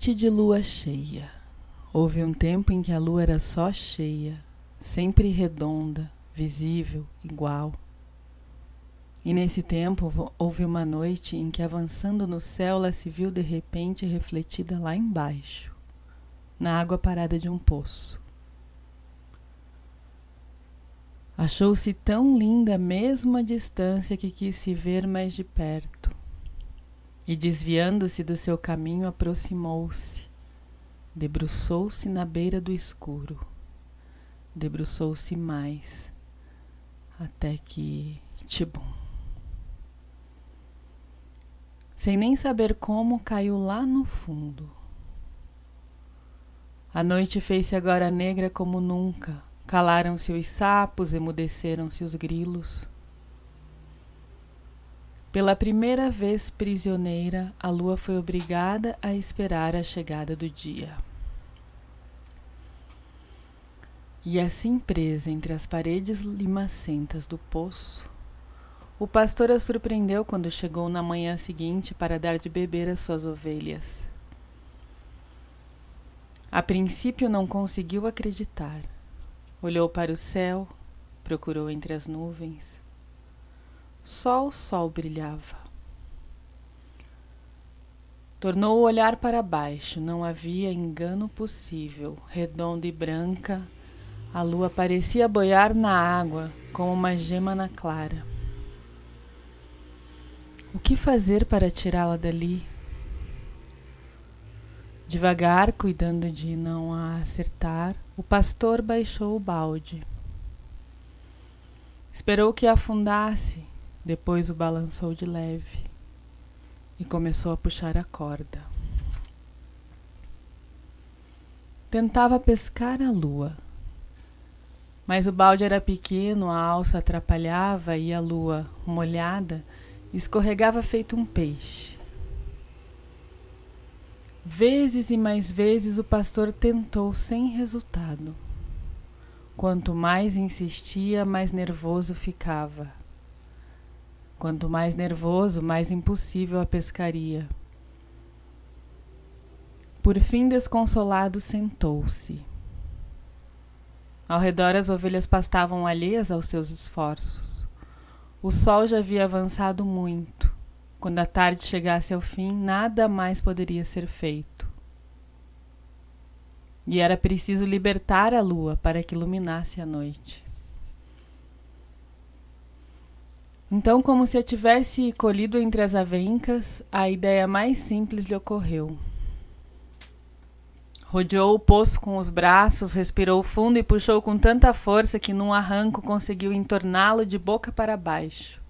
Noite de lua cheia, houve um tempo em que a lua era só cheia, sempre redonda, visível, igual. E nesse tempo houve uma noite em que, avançando no céu, ela se viu de repente refletida lá embaixo, na água parada de um poço. Achou-se tão linda mesmo à distância que quis se ver mais de perto. E desviando-se do seu caminho, aproximou-se, debruçou-se na beira do escuro, debruçou-se mais, até que tibum. Sem nem saber como, caiu lá no fundo. A noite fez-se agora negra como nunca. Calaram-se os sapos, emudeceram-se os grilos. Pela primeira vez prisioneira, a lua foi obrigada a esperar a chegada do dia. E assim presa entre as paredes limacentas do poço, o pastor a surpreendeu quando chegou na manhã seguinte para dar de beber às suas ovelhas. A princípio não conseguiu acreditar. Olhou para o céu, procurou entre as nuvens só o sol brilhava. Tornou o olhar para baixo, não havia engano possível. Redonda e branca, a lua parecia boiar na água, como uma gema na clara. O que fazer para tirá-la dali? Devagar, cuidando de não a acertar, o pastor baixou o balde. Esperou que afundasse, depois o balançou de leve e começou a puxar a corda. Tentava pescar a lua, mas o balde era pequeno, a alça atrapalhava e a lua, molhada, escorregava feito um peixe. Vezes e mais vezes o pastor tentou sem resultado. Quanto mais insistia, mais nervoso ficava. Quanto mais nervoso, mais impossível a pescaria. Por fim, desconsolado, sentou-se. Ao redor, as ovelhas pastavam alheias aos seus esforços. O sol já havia avançado muito. Quando a tarde chegasse ao fim, nada mais poderia ser feito. E era preciso libertar a lua para que iluminasse a noite. Então, como se a tivesse colhido entre as avencas, a ideia mais simples lhe ocorreu. Rodeou o poço com os braços, respirou fundo e puxou com tanta força que, num arranco, conseguiu entorná-lo de boca para baixo.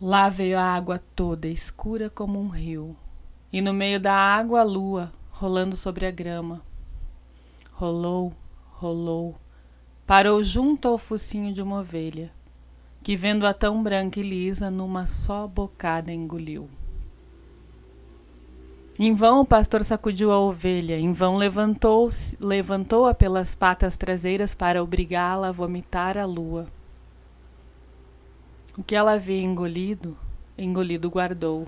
Lá veio a água toda, escura como um rio, e no meio da água a lua, rolando sobre a grama. Rolou, rolou parou junto ao focinho de uma ovelha, que vendo-a tão branca e lisa, numa só bocada engoliu. Em vão o pastor sacudiu a ovelha, em vão levantou-a levantou pelas patas traseiras para obrigá-la a vomitar a lua. O que ela havia engolido, engolido guardou.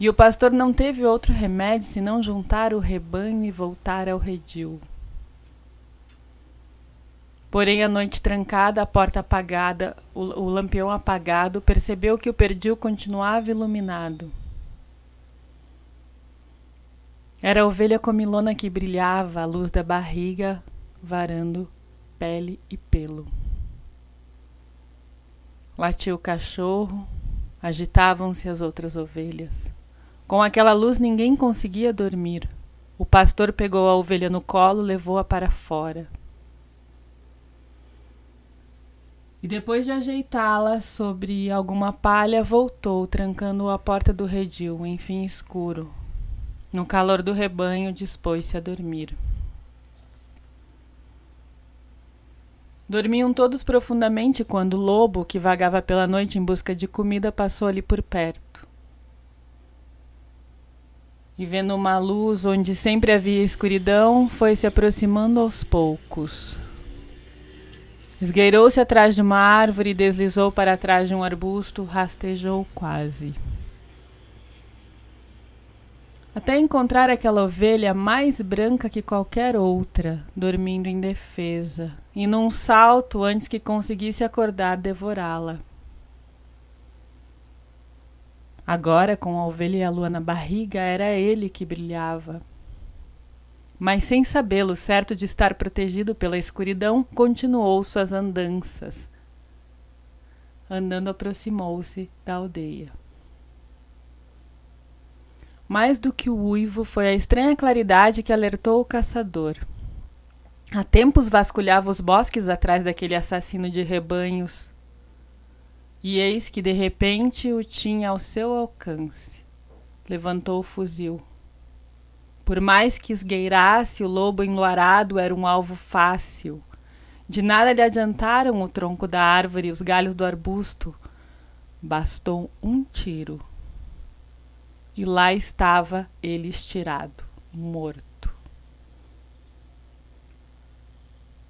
E o pastor não teve outro remédio senão juntar o rebanho e voltar ao redil. Porém, a noite trancada, a porta apagada, o, o lampião apagado, percebeu que o perdil continuava iluminado. Era a ovelha comilona que brilhava, a luz da barriga, varando pele e pelo. Latiu o cachorro, agitavam-se as outras ovelhas. Com aquela luz ninguém conseguia dormir. O pastor pegou a ovelha no colo, levou-a para fora. E depois de ajeitá-la sobre alguma palha, voltou, trancando a porta do redil, enfim escuro. No calor do rebanho, dispôs-se a dormir. Dormiam todos profundamente quando o lobo, que vagava pela noite em busca de comida, passou ali por perto. E vendo uma luz onde sempre havia escuridão, foi se aproximando aos poucos. Esgueirou-se atrás de uma árvore, deslizou para trás de um arbusto, rastejou quase. Até encontrar aquela ovelha mais branca que qualquer outra, dormindo indefesa, e num salto antes que conseguisse acordar, devorá-la. Agora, com a ovelha e a lua na barriga, era ele que brilhava. Mas sem sabê-lo, certo de estar protegido pela escuridão, continuou suas andanças. Andando, aproximou-se da aldeia. Mais do que o uivo, foi a estranha claridade que alertou o caçador. Há tempos vasculhava os bosques atrás daquele assassino de rebanhos, e eis que de repente o tinha ao seu alcance. Levantou o fuzil. Por mais que esgueirasse, o lobo enluarado era um alvo fácil. De nada lhe adiantaram o tronco da árvore e os galhos do arbusto. Bastou um tiro. E lá estava ele estirado, morto.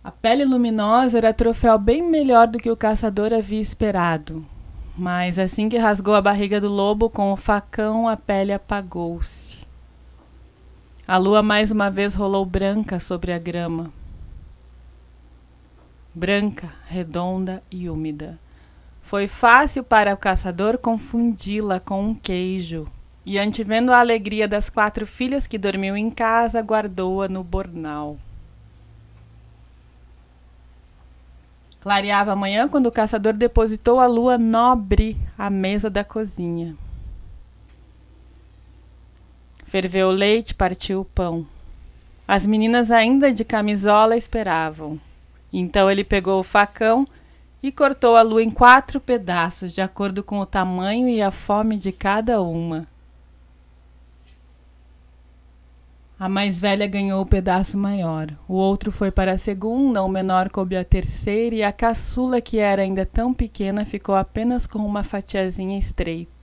A pele luminosa era troféu bem melhor do que o caçador havia esperado. Mas assim que rasgou a barriga do lobo com o facão, a pele apagou-se. A lua mais uma vez rolou branca sobre a grama. Branca, redonda e úmida. Foi fácil para o caçador confundi-la com um queijo. E antevendo a alegria das quatro filhas que dormiam em casa, guardou-a no bornal. Clareava a manhã quando o caçador depositou a lua nobre à mesa da cozinha. Ferveu o leite, partiu o pão. As meninas, ainda de camisola, esperavam. Então ele pegou o facão e cortou a lua em quatro pedaços, de acordo com o tamanho e a fome de cada uma. A mais velha ganhou o pedaço maior. O outro foi para a segunda, o menor coube a terceira e a caçula, que era ainda tão pequena, ficou apenas com uma fatiazinha estreita.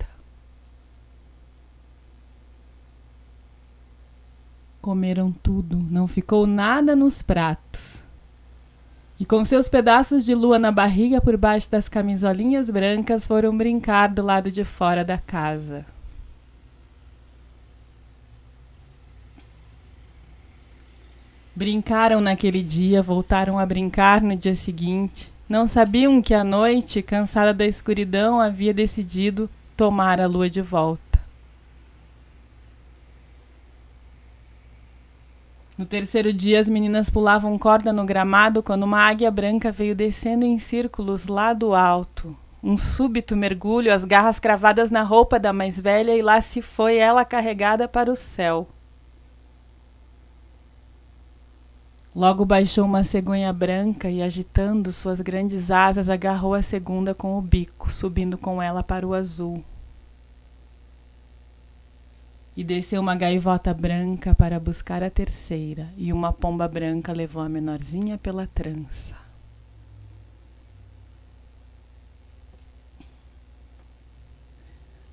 Comeram tudo, não ficou nada nos pratos. E com seus pedaços de lua na barriga por baixo das camisolinhas brancas foram brincar do lado de fora da casa. Brincaram naquele dia, voltaram a brincar no dia seguinte. Não sabiam que a noite, cansada da escuridão, havia decidido tomar a lua de volta. No terceiro dia, as meninas pulavam corda no gramado quando uma águia branca veio descendo em círculos lá do alto. Um súbito mergulho, as garras cravadas na roupa da mais velha, e lá se foi ela carregada para o céu. Logo baixou uma cegonha branca e, agitando suas grandes asas, agarrou a segunda com o bico, subindo com ela para o azul. E desceu uma gaivota branca para buscar a terceira, e uma pomba branca levou a menorzinha pela trança.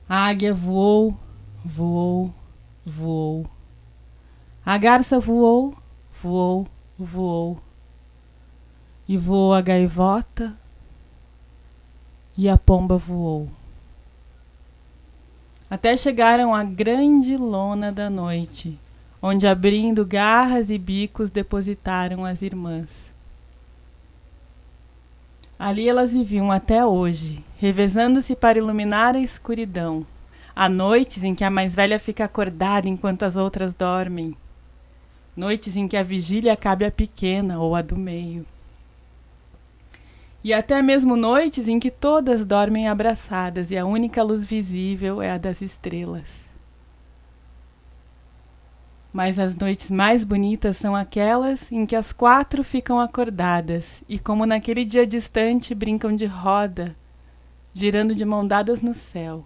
A águia voou, voou, voou. A garça voou, voou, voou. E voou a gaivota e a pomba voou. Até chegaram à grande lona da noite, onde abrindo garras e bicos depositaram as irmãs. Ali elas viviam até hoje, revezando-se para iluminar a escuridão. Há noites em que a mais velha fica acordada enquanto as outras dormem noites em que a vigília cabe à pequena ou à do meio. E até mesmo noites em que todas dormem abraçadas e a única luz visível é a das estrelas. Mas as noites mais bonitas são aquelas em que as quatro ficam acordadas e, como naquele dia distante, brincam de roda, girando de mão dadas no céu.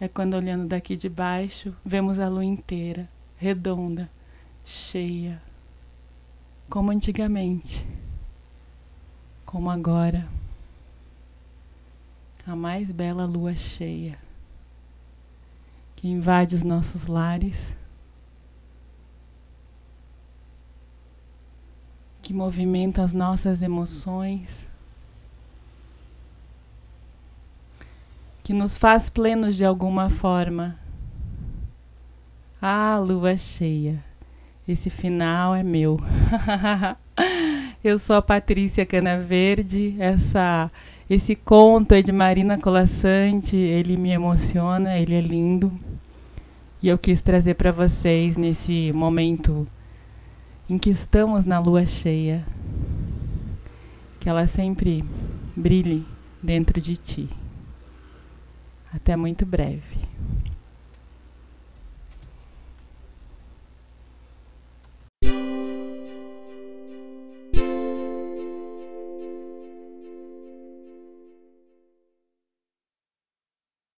É quando, olhando daqui de baixo, vemos a lua inteira redonda, cheia, como antigamente, como agora, a mais bela lua cheia que invade os nossos lares, que movimenta as nossas emoções, que nos faz plenos de alguma forma. Ah, lua cheia, esse final é meu. Eu sou a Patrícia Canaverde, essa esse conto é de Marina Colassante, ele me emociona, ele é lindo. E eu quis trazer para vocês nesse momento em que estamos na lua cheia, que ela sempre brilhe dentro de ti. Até muito breve.